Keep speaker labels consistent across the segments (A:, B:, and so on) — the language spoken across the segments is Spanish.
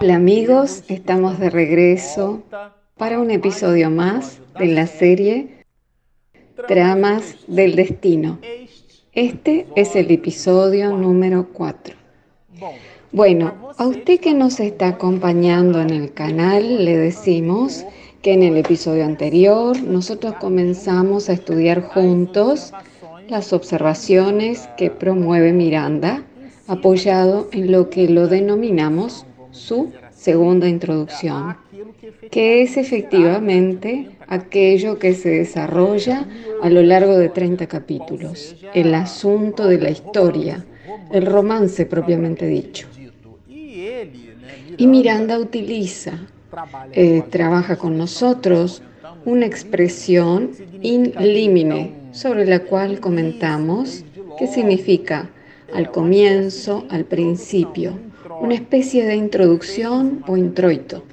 A: Hola amigos, estamos de regreso para un episodio más de la serie Tramas del Destino. Este es el episodio número 4. Bueno, a usted que nos está acompañando en el canal, le decimos que en el episodio anterior nosotros comenzamos a estudiar juntos las observaciones que promueve Miranda, apoyado en lo que lo denominamos su segunda introducción, que es efectivamente aquello que se desarrolla a lo largo de 30 capítulos, el asunto de la historia, el romance propiamente dicho. Y Miranda utiliza, eh, trabaja con nosotros, una expresión in limine, sobre la cual comentamos qué significa al comienzo, al principio, una especie de introducción o introito.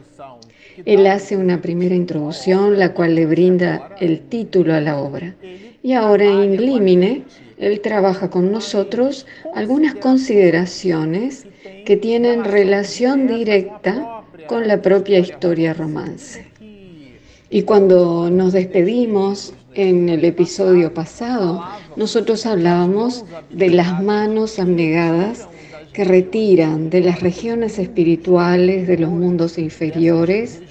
A: Él hace una primera introducción, la cual le brinda el título a la obra. Y ahora en limine, él trabaja con nosotros algunas consideraciones que tienen relación directa con la propia historia romance. Y cuando nos despedimos en el episodio pasado, nosotros hablábamos de las manos abnegadas que retiran de las regiones espirituales de los mundos inferiores,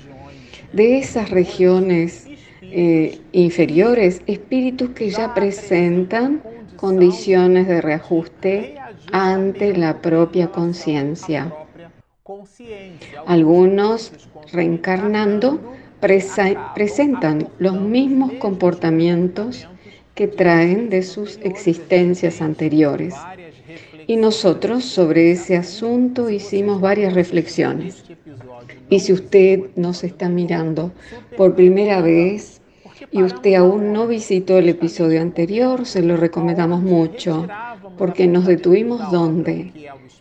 A: de esas regiones eh, inferiores, espíritus que ya presentan condiciones de reajuste ante la propia conciencia. Algunos reencarnando presentan los mismos comportamientos que traen de sus existencias anteriores. Y nosotros sobre ese asunto hicimos varias reflexiones. Y si usted nos está mirando por primera vez y usted aún no visitó el episodio anterior, se lo recomendamos mucho, porque nos detuvimos donde?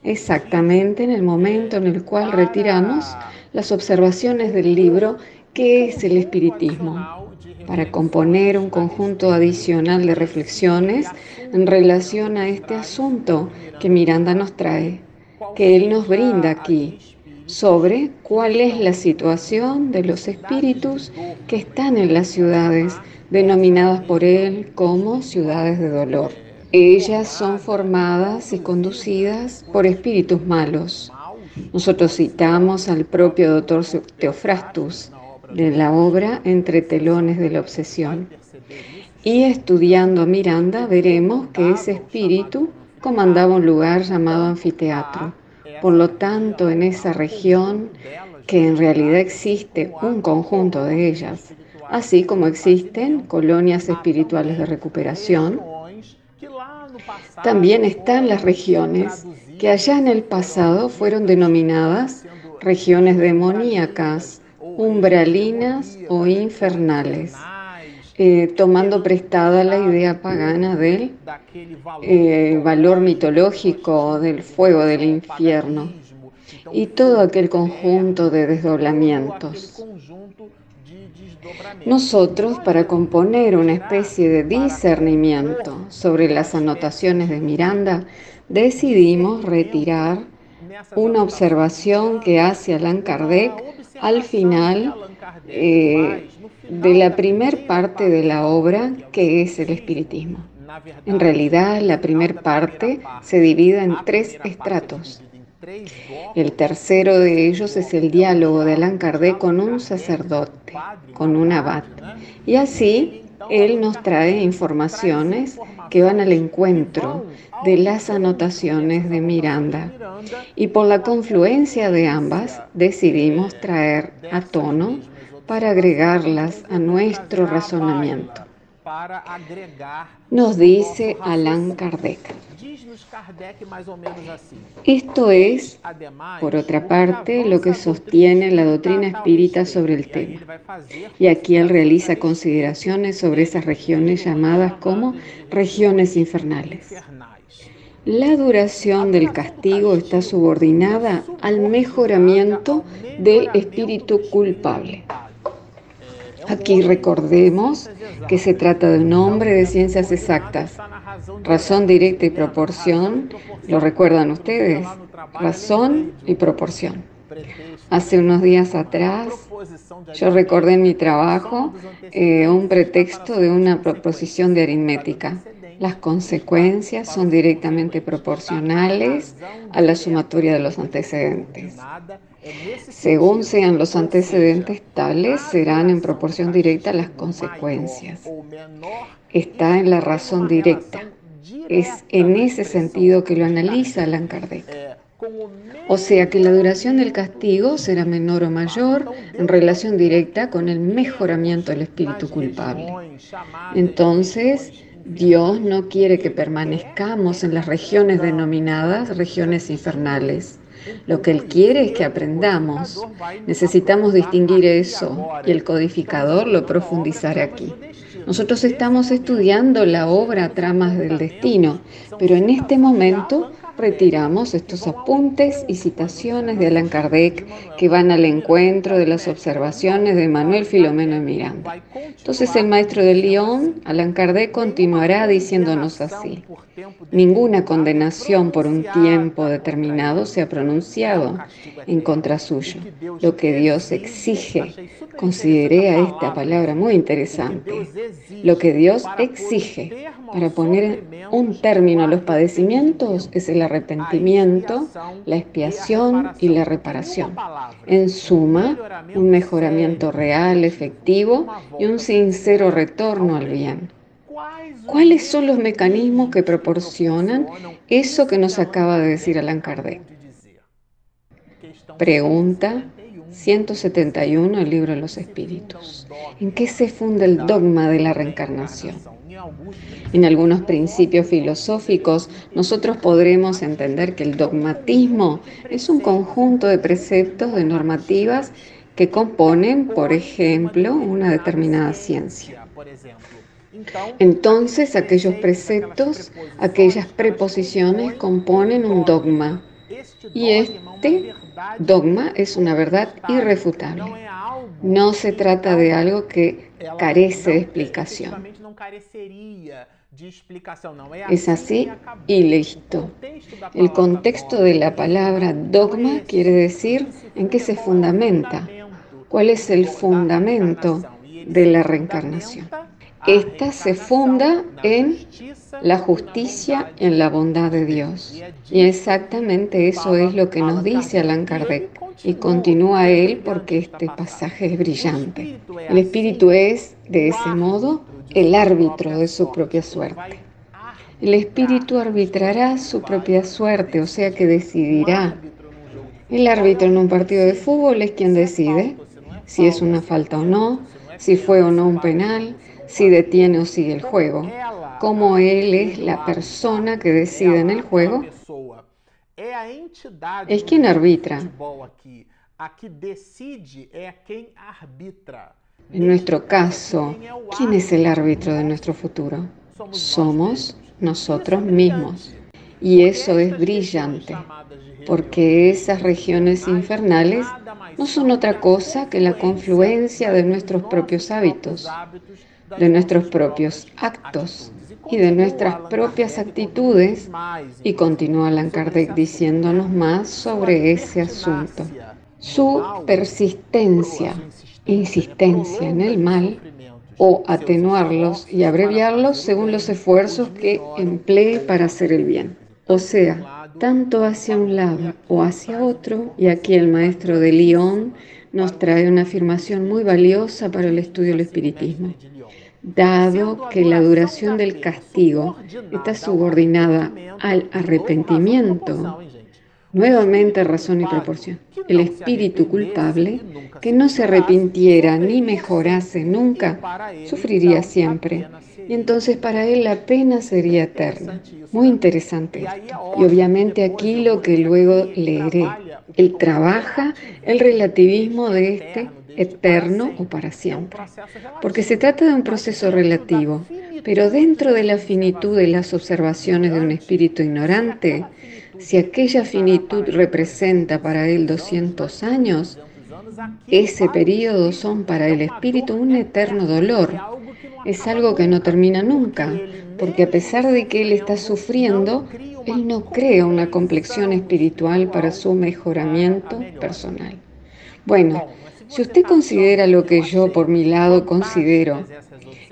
A: Exactamente en el momento en el cual retiramos las observaciones del libro ¿Qué es el espiritismo? Para componer un conjunto adicional de reflexiones en relación a este asunto que Miranda nos trae, que él nos brinda aquí, sobre cuál es la situación de los espíritus que están en las ciudades denominadas por él como ciudades de dolor. Ellas son formadas y conducidas por espíritus malos. Nosotros citamos al propio doctor Teofrastus, de la obra Entre telones de la obsesión. Y estudiando Miranda veremos que ese espíritu comandaba un lugar llamado anfiteatro. Por lo tanto, en esa región, que en realidad existe un conjunto de ellas, así como existen colonias espirituales de recuperación, también están las regiones que allá en el pasado fueron denominadas regiones demoníacas umbralinas o infernales, eh, tomando prestada la idea pagana del eh, valor mitológico del fuego del infierno y todo aquel conjunto de desdoblamientos. Nosotros, para componer una especie de discernimiento sobre las anotaciones de Miranda, decidimos retirar una observación que hace Allan Kardec al final eh, de la primer parte de la obra, que es el espiritismo. En realidad, la primera parte se divide en tres estratos. El tercero de ellos es el diálogo de Allan Kardec con un sacerdote, con un abad. Y así él nos trae informaciones que van al encuentro de las anotaciones de Miranda. Y por la confluencia de ambas decidimos traer a tono para agregarlas a nuestro razonamiento. Nos dice Allan Kardec. Esto es, por otra parte, lo que sostiene la doctrina espírita sobre el tema. Y aquí él realiza consideraciones sobre esas regiones llamadas como regiones infernales. La duración del castigo está subordinada al mejoramiento del espíritu culpable. Aquí recordemos que se trata de un hombre de ciencias exactas. Razón directa y proporción, ¿lo recuerdan ustedes? Razón y proporción. Hace unos días atrás yo recordé en mi trabajo eh, un pretexto de una proposición de aritmética. Las consecuencias son directamente proporcionales a la sumatoria de los antecedentes. Según sean los antecedentes tales, serán en proporción directa las consecuencias. Está en la razón directa. Es en ese sentido que lo analiza Allan Kardec. O sea que la duración del castigo será menor o mayor en relación directa con el mejoramiento del espíritu culpable. Entonces, Dios no quiere que permanezcamos en las regiones denominadas regiones infernales. Lo que Él quiere es que aprendamos. Necesitamos distinguir eso y el codificador lo profundizará aquí. Nosotros estamos estudiando la obra Tramas del Destino, pero en este momento retiramos estos apuntes y citaciones de Allan Kardec que van al encuentro de las observaciones de Manuel Filomeno Miranda. Entonces el maestro de Lyon, Allan Kardec, continuará diciéndonos así. Ninguna condenación por un tiempo determinado se ha pronunciado en contra suyo. Lo que Dios exige, consideré a esta palabra muy interesante, lo que Dios exige para poner un término a los padecimientos es el arrepentimiento, la expiación y la reparación. En suma, un mejoramiento real, efectivo y un sincero retorno al bien. ¿Cuáles son los mecanismos que proporcionan eso que nos acaba de decir Allan Kardec? Pregunta 171 el libro de los espíritus. ¿En qué se funda el dogma de la reencarnación? En algunos principios filosóficos, nosotros podremos entender que el dogmatismo es un conjunto de preceptos, de normativas que componen, por ejemplo, una determinada ciencia. Entonces, aquellos preceptos, aquellas preposiciones componen un dogma. Y este dogma es una verdad irrefutable. No se trata de algo que carece de explicación. Es así y listo. El contexto de la palabra dogma quiere decir en qué se fundamenta, cuál es el fundamento de la reencarnación. Esta se funda en la justicia y en la bondad de Dios. Y exactamente eso es lo que nos dice Allan Kardec. Y continúa él porque este pasaje es brillante. El espíritu es, de ese modo, el árbitro de su propia suerte. El espíritu arbitrará su propia suerte, o sea que decidirá. El árbitro en un partido de fútbol es quien decide si es una falta o no, si fue o no un penal, si detiene o sigue el juego. Como él es la persona que decide en el juego, es quien arbitra. En nuestro caso, ¿quién es el árbitro de nuestro futuro? Somos nosotros mismos. Y eso es brillante, porque esas regiones infernales no son otra cosa que la confluencia de nuestros propios hábitos, de nuestros propios actos y de nuestras propias actitudes. Y continúa Allan Kardec diciéndonos más sobre ese asunto. Su persistencia, insistencia en el mal o atenuarlos y abreviarlos según los esfuerzos que emplee para hacer el bien. O sea, tanto hacia un lado o hacia otro, y aquí el maestro de Lyon nos trae una afirmación muy valiosa para el estudio del espiritismo dado que la duración del castigo está subordinada al arrepentimiento, nuevamente razón y proporción. El espíritu culpable, que no se arrepintiera ni mejorase nunca, sufriría siempre. Y entonces para él la pena sería eterna. Muy interesante esto. Y obviamente aquí lo que luego leeré. Él trabaja el relativismo de este eterno o para siempre. Porque se trata de un proceso relativo, pero dentro de la finitud de las observaciones de un espíritu ignorante, si aquella finitud representa para él 200 años, ese periodo son para el espíritu un eterno dolor. Es algo que no termina nunca, porque a pesar de que él está sufriendo, él no crea una complexión espiritual para su mejoramiento personal. Bueno, si usted considera lo que yo por mi lado considero,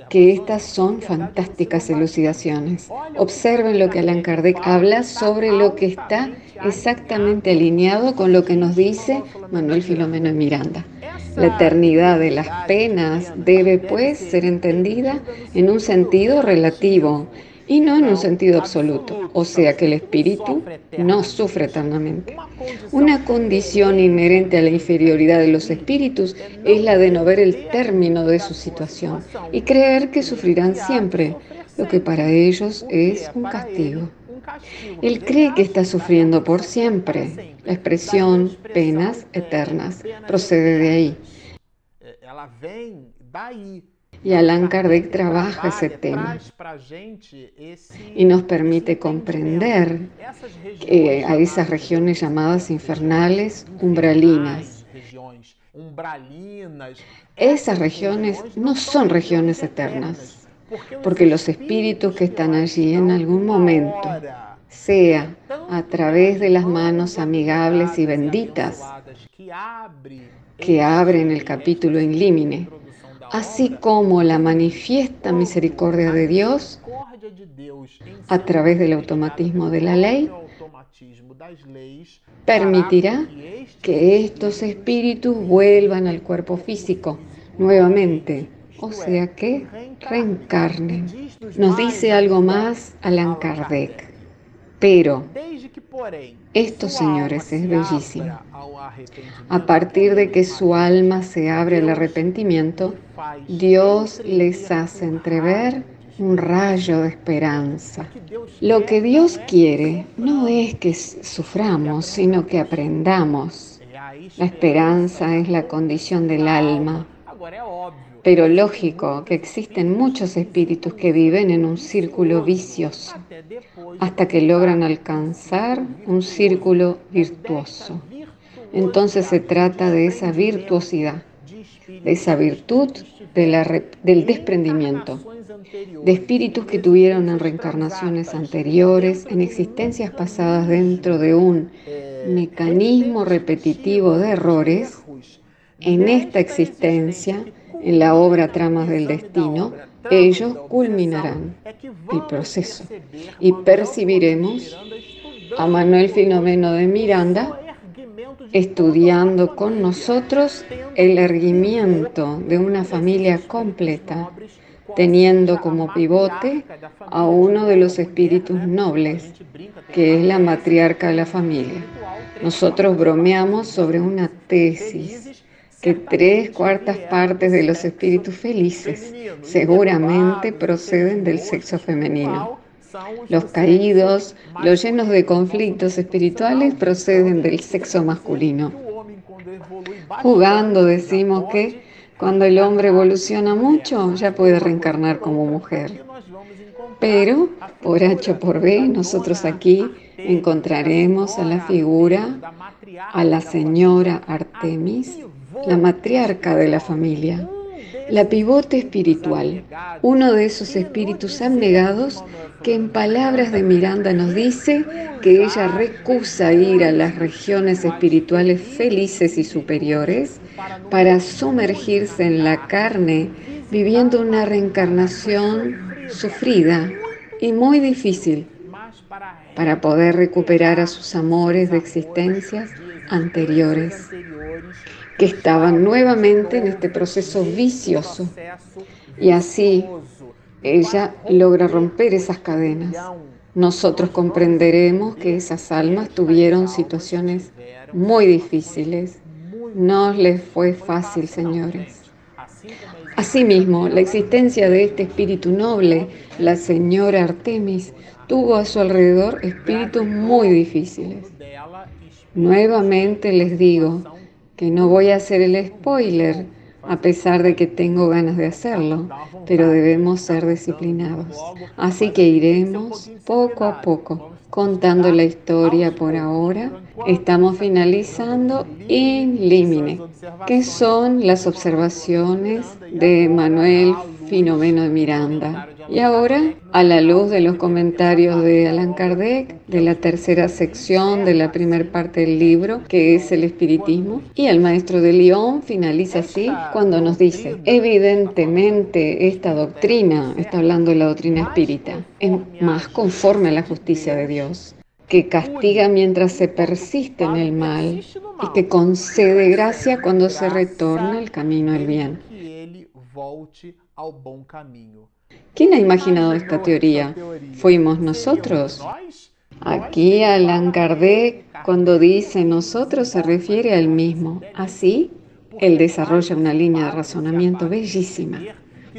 A: que estas son fantásticas elucidaciones. Observen lo que Allan Kardec habla sobre lo que está exactamente alineado con lo que nos dice Manuel Filomeno Miranda. La eternidad de las penas debe, pues, ser entendida en un sentido relativo y no en un sentido absoluto, o sea que el espíritu no sufre eternamente. Una condición inherente a la inferioridad de los espíritus es la de no ver el término de su situación y creer que sufrirán siempre, lo que para ellos es un castigo. Él cree que está sufriendo por siempre. La expresión penas eternas procede de ahí. Y Allan Kardec trabaja ese tema. y nos permite comprender que a esas regiones llamadas infernales, umbralinas. Esas regiones no son regiones eternas, porque los espíritus que están allí en algún momento, sea a través de las manos amigables y benditas que abren el capítulo en límine, así como la manifiesta misericordia de Dios a través del automatismo de la ley, permitirá que estos espíritus vuelvan al cuerpo físico nuevamente, o sea que reencarnen. Nos dice algo más Allan Kardec. Pero esto, señores, es bellísimo. A partir de que su alma se abre al arrepentimiento, Dios les hace entrever un rayo de esperanza. Lo que Dios quiere no es que suframos, sino que aprendamos. La esperanza es la condición del alma. Pero lógico que existen muchos espíritus que viven en un círculo vicioso hasta que logran alcanzar un círculo virtuoso. Entonces se trata de esa virtuosidad, de esa virtud del desprendimiento, de espíritus que tuvieron en reencarnaciones anteriores, en existencias pasadas dentro de un mecanismo repetitivo de errores, en esta existencia en la obra Tramas del Destino, ellos culminarán el proceso y percibiremos a Manuel Filomeno de Miranda estudiando con nosotros el erguimiento de una familia completa, teniendo como pivote a uno de los espíritus nobles, que es la matriarca de la familia. Nosotros bromeamos sobre una tesis que tres cuartas partes de los espíritus felices seguramente proceden del sexo femenino. Los caídos, los llenos de conflictos espirituales proceden del sexo masculino. Jugando decimos que cuando el hombre evoluciona mucho ya puede reencarnar como mujer. Pero por H o por B nosotros aquí encontraremos a la figura, a la señora Artemis, la matriarca de la familia, la pivote espiritual, uno de esos espíritus abnegados que en palabras de Miranda nos dice que ella recusa ir a las regiones espirituales felices y superiores para sumergirse en la carne viviendo una reencarnación sufrida y muy difícil para poder recuperar a sus amores de existencias anteriores que estaban nuevamente en este proceso vicioso. Y así ella logra romper esas cadenas. Nosotros comprenderemos que esas almas tuvieron situaciones muy difíciles. No les fue fácil, señores. Asimismo, la existencia de este espíritu noble, la señora Artemis, tuvo a su alrededor espíritus muy difíciles. Nuevamente les digo, no voy a hacer el spoiler, a pesar de que tengo ganas de hacerlo, pero debemos ser disciplinados. Así que iremos poco a poco contando la historia por ahora. Estamos finalizando in limine, que son las observaciones de Manuel Finomeno de Miranda. Y ahora, a la luz de los comentarios de Allan Kardec, de la tercera sección de la primera parte del libro, que es el espiritismo, y el maestro de Lyon finaliza así cuando nos dice, evidentemente esta doctrina, está hablando de la doctrina espírita, es más conforme a la justicia de Dios que castiga mientras se persiste en el mal y que concede gracia cuando se retorna al camino del bien. ¿Quién ha imaginado esta teoría? ¿Fuimos nosotros? Aquí Allan Kardec, cuando dice nosotros, se refiere al mismo. Así, él desarrolla una línea de razonamiento bellísima,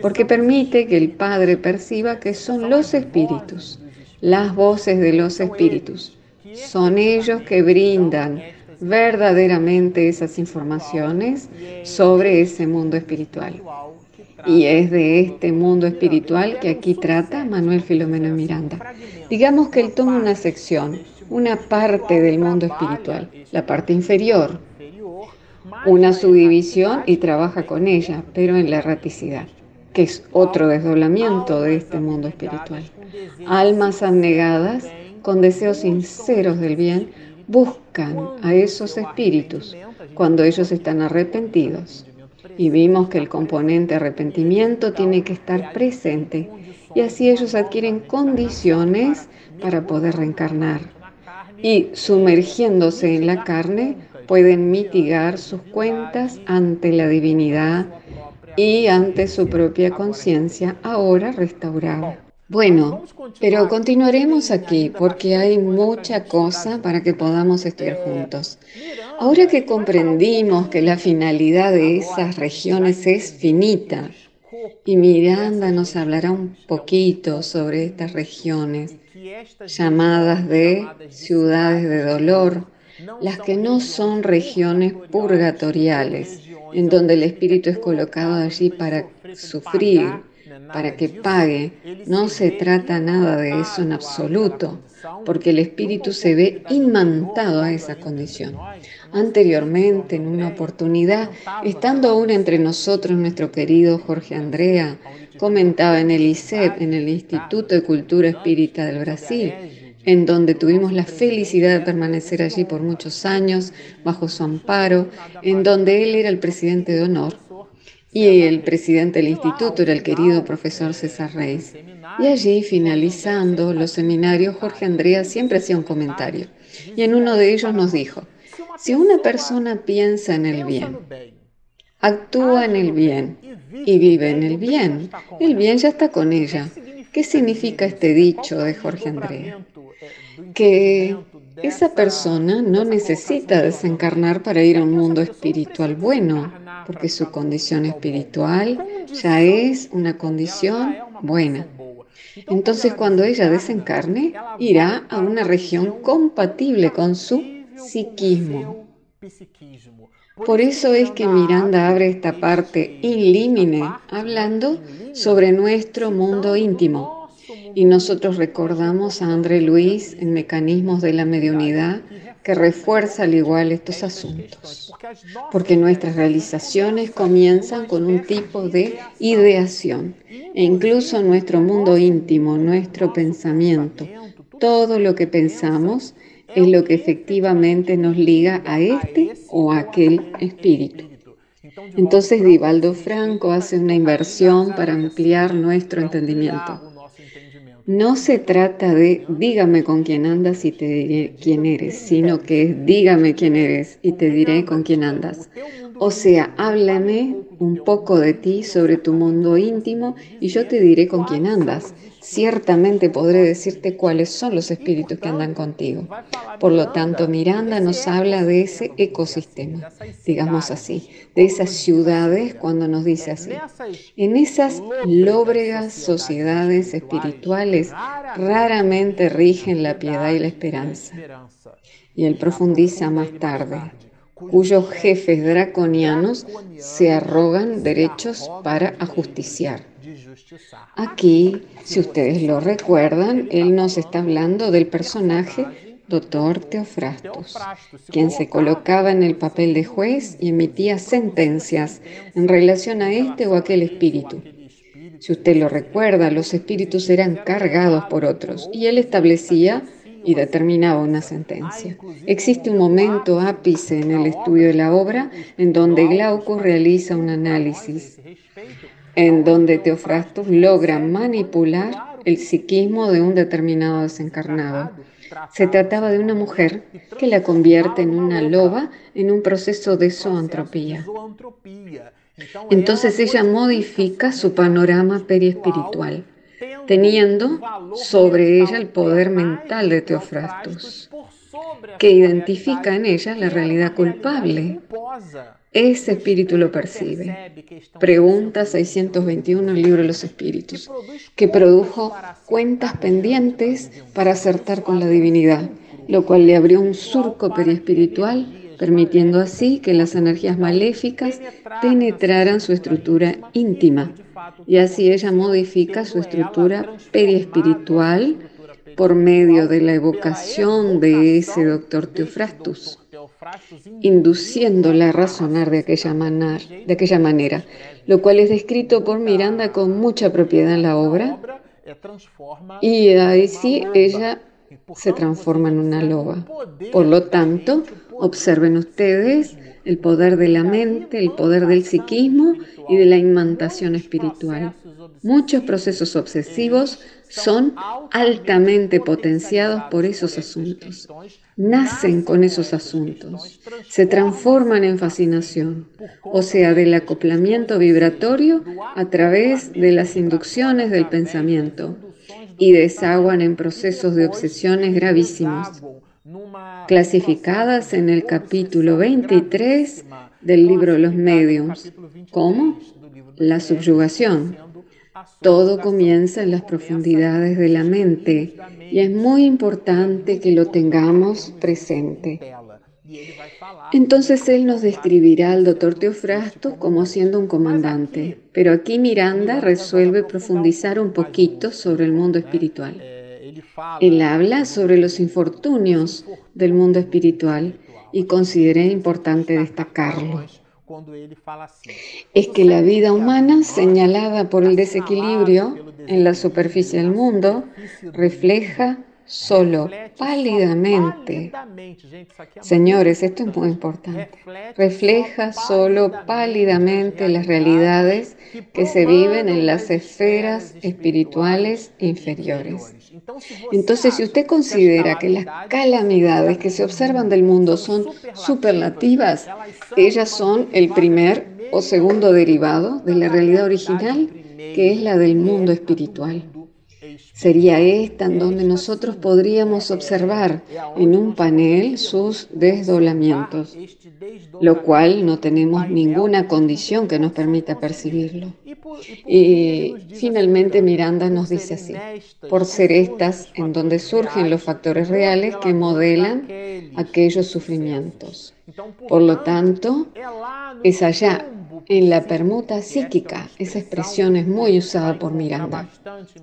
A: porque permite que el Padre perciba que son los espíritus las voces de los espíritus. Son ellos que brindan verdaderamente esas informaciones sobre ese mundo espiritual. Y es de este mundo espiritual que aquí trata Manuel Filomeno Miranda. Digamos que él toma una sección, una parte del mundo espiritual, la parte inferior, una subdivisión y trabaja con ella, pero en la erraticidad, que es otro desdoblamiento de este mundo espiritual. Almas abnegadas, con deseos sinceros del bien, buscan a esos espíritus cuando ellos están arrepentidos. Y vimos que el componente arrepentimiento tiene que estar presente y así ellos adquieren condiciones para poder reencarnar. Y sumergiéndose en la carne pueden mitigar sus cuentas ante la divinidad y ante su propia conciencia ahora restaurada. Bueno, pero continuaremos aquí porque hay mucha cosa para que podamos estudiar juntos. Ahora que comprendimos que la finalidad de esas regiones es finita, y Miranda nos hablará un poquito sobre estas regiones llamadas de ciudades de dolor, las que no son regiones purgatoriales, en donde el espíritu es colocado allí para sufrir para que pague. No se trata nada de eso en absoluto, porque el espíritu se ve inmantado a esa condición. Anteriormente, en una oportunidad, estando aún entre nosotros nuestro querido Jorge Andrea, comentaba en el ICEP, en el Instituto de Cultura Espírita del Brasil, en donde tuvimos la felicidad de permanecer allí por muchos años, bajo su amparo, en donde él era el presidente de honor, y el presidente del instituto era el querido profesor César Reis. Y allí, finalizando los seminarios, Jorge Andrea siempre hacía un comentario. Y en uno de ellos nos dijo, si una persona piensa en el bien, actúa en el bien y vive en el bien, el bien ya está con ella. ¿Qué significa este dicho de Jorge Andrea? Que esa persona no necesita desencarnar para ir a un mundo espiritual bueno, porque su condición espiritual ya es una condición buena. Entonces cuando ella desencarne, irá a una región compatible con su psiquismo. Por eso es que Miranda abre esta parte in limine hablando sobre nuestro mundo íntimo. Y nosotros recordamos a André Luis en Mecanismos de la Mediunidad que refuerza al igual estos asuntos, porque nuestras realizaciones comienzan con un tipo de ideación e incluso nuestro mundo íntimo, nuestro pensamiento, todo lo que pensamos es lo que efectivamente nos liga a este o a aquel espíritu. Entonces Divaldo Franco hace una inversión para ampliar nuestro entendimiento. No se trata de dígame con quién andas y te diré quién eres, sino que es dígame quién eres y te diré con quién andas. O sea, háblame un poco de ti, sobre tu mundo íntimo, y yo te diré con quién andas. Ciertamente podré decirte cuáles son los espíritus que andan contigo. Por lo tanto, Miranda nos habla de ese ecosistema, digamos así, de esas ciudades cuando nos dice así. En esas lóbregas sociedades espirituales raramente rigen la piedad y la esperanza. Y él profundiza más tarde cuyos jefes draconianos se arrogan derechos para ajusticiar. Aquí, si ustedes lo recuerdan, él nos está hablando del personaje Doctor Teofrastos, quien se colocaba en el papel de juez y emitía sentencias en relación a este o aquel espíritu. Si usted lo recuerda, los espíritus eran cargados por otros y él establecía y determinaba una sentencia. Existe un momento ápice en el estudio de la obra en donde Glauco realiza un análisis, en donde Teofrastus logra manipular el psiquismo de un determinado desencarnado. Se trataba de una mujer que la convierte en una loba en un proceso de zoantropía. Entonces ella modifica su panorama periespiritual teniendo sobre ella el poder mental de Teofrastus, que identifica en ella la realidad culpable. Ese espíritu lo percibe. Pregunta 621 el libro de los espíritus, que produjo cuentas pendientes para acertar con la divinidad, lo cual le abrió un surco periespiritual permitiendo así que las energías maléficas penetraran su estructura íntima y así ella modifica su estructura periespiritual por medio de la evocación de ese doctor Teofrastus, induciéndola a razonar de aquella, de aquella manera, lo cual es descrito por Miranda con mucha propiedad en la obra, y ahí sí ella se transforma en una loba. Por lo tanto, observen ustedes el poder de la mente, el poder del psiquismo y de la imantación espiritual. Muchos procesos obsesivos son altamente potenciados por esos asuntos. Nacen con esos asuntos, se transforman en fascinación, o sea, del acoplamiento vibratorio a través de las inducciones del pensamiento y desaguan en procesos de obsesiones gravísimos clasificadas en el capítulo 23 del libro Los Mediums, como la subyugación. Todo comienza en las profundidades de la mente y es muy importante que lo tengamos presente. Entonces él nos describirá al doctor Teofrasto como siendo un comandante, pero aquí Miranda resuelve profundizar un poquito sobre el mundo espiritual. Él habla sobre los infortunios del mundo espiritual y consideré importante destacarlo. Es que la vida humana, señalada por el desequilibrio en la superficie del mundo, refleja solo pálidamente. Señores, esto es muy importante. Refleja solo pálidamente las realidades que se viven en las esferas espirituales inferiores. Entonces, si usted considera que las calamidades que se observan del mundo son superlativas, ellas son el primer o segundo derivado de la realidad original, que es la del mundo espiritual. Sería esta en donde nosotros podríamos observar en un panel sus desdoblamientos, lo cual no tenemos ninguna condición que nos permita percibirlo. Y finalmente Miranda nos dice así, por ser estas en donde surgen los factores reales que modelan aquellos sufrimientos. Por lo tanto, es allá en la permuta psíquica, esa expresión es muy usada por Miranda.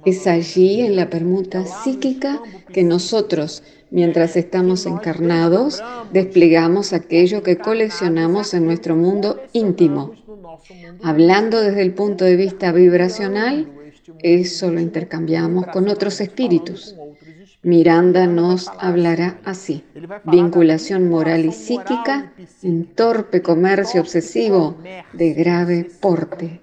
A: Es allí en la permuta psíquica que nosotros, mientras estamos encarnados, desplegamos aquello que coleccionamos en nuestro mundo íntimo. Hablando desde el punto de vista vibracional, eso lo intercambiamos con otros espíritus. Miranda nos hablará así. Vinculación moral y psíquica en torpe comercio obsesivo de grave porte.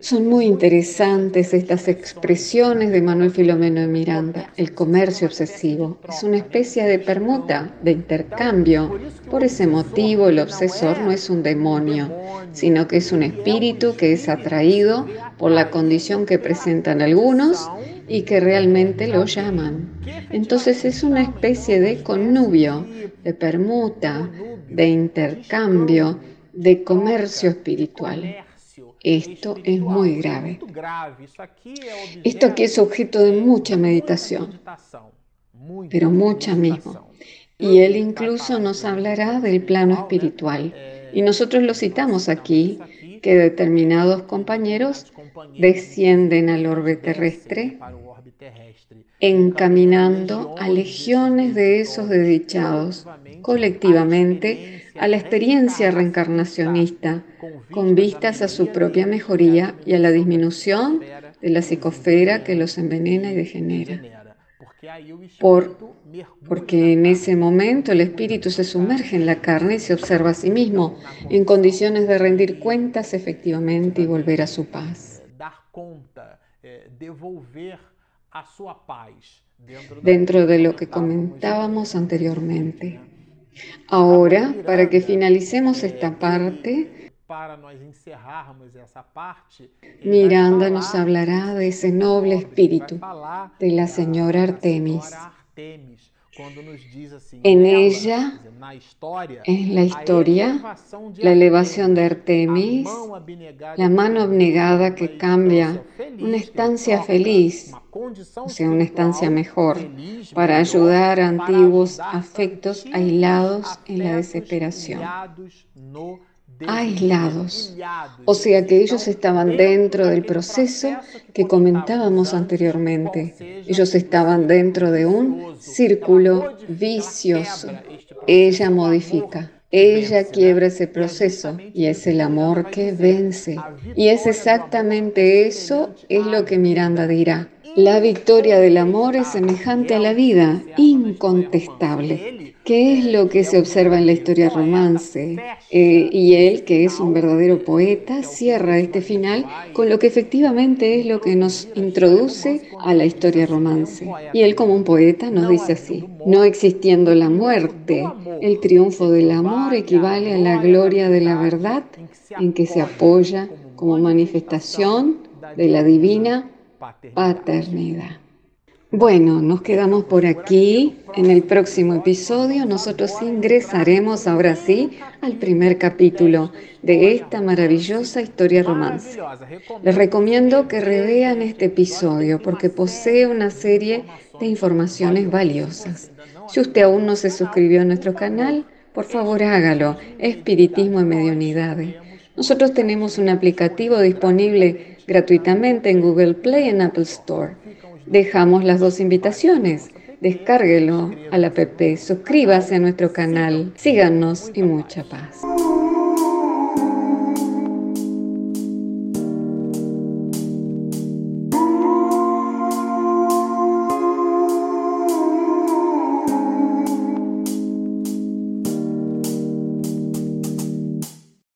A: Son muy interesantes estas expresiones de Manuel Filomeno de Miranda. El comercio obsesivo es una especie de permuta, de intercambio. Por ese motivo, el obsesor no es un demonio, sino que es un espíritu que es atraído por la condición que presentan algunos y que realmente lo llaman. Entonces es una especie de connubio, de permuta, de intercambio, de comercio espiritual. Esto es muy grave. Esto aquí es objeto de mucha meditación, pero mucha mismo. Y él incluso nos hablará del plano espiritual, Y nosotros lo citamos aquí, que determinados compañeros descienden al orbe terrestre encaminando a legiones de esos desdichados colectivamente a la experiencia reencarnacionista con vistas a su propia mejoría y a la disminución de la psicosfera que los envenena y degenera. Por, porque en ese momento el espíritu se sumerge en la carne y se observa a sí mismo en condiciones de rendir cuentas efectivamente y volver a su paz. Dentro de lo que comentábamos anteriormente. Ahora, para que finalicemos esta parte, Miranda nos hablará de ese noble espíritu de la señora Artemis. En ella, en la historia, la elevación de Artemis, la mano abnegada que cambia una estancia feliz, o sea, una estancia mejor, para ayudar a antiguos afectos aislados en la desesperación aislados. O sea que ellos estaban dentro del proceso que comentábamos anteriormente. Ellos estaban dentro de un círculo vicioso. Ella modifica. Ella quiebra ese proceso y es el amor que vence. Y es exactamente eso es lo que Miranda dirá. La victoria del amor es semejante a la vida, incontestable, ¿Qué es lo que se observa en la historia romance. Eh, y él, que es un verdadero poeta, cierra este final con lo que efectivamente es lo que nos introduce a la historia romance. Y él como un poeta nos dice así, no existiendo la muerte, el triunfo del amor equivale a la gloria de la verdad en que se apoya como manifestación de la divina paternidad. Bueno, nos quedamos por aquí. En el próximo episodio nosotros ingresaremos ahora sí al primer capítulo de esta maravillosa historia romance. Les recomiendo que revean este episodio porque posee una serie de informaciones valiosas. Si usted aún no se suscribió a nuestro canal, por favor hágalo. Espiritismo en Mediunidades. Nosotros tenemos un aplicativo disponible gratuitamente en Google Play y en Apple Store. Dejamos las dos invitaciones. Descárguelo a la app, suscríbase a nuestro canal, síganos y mucha paz.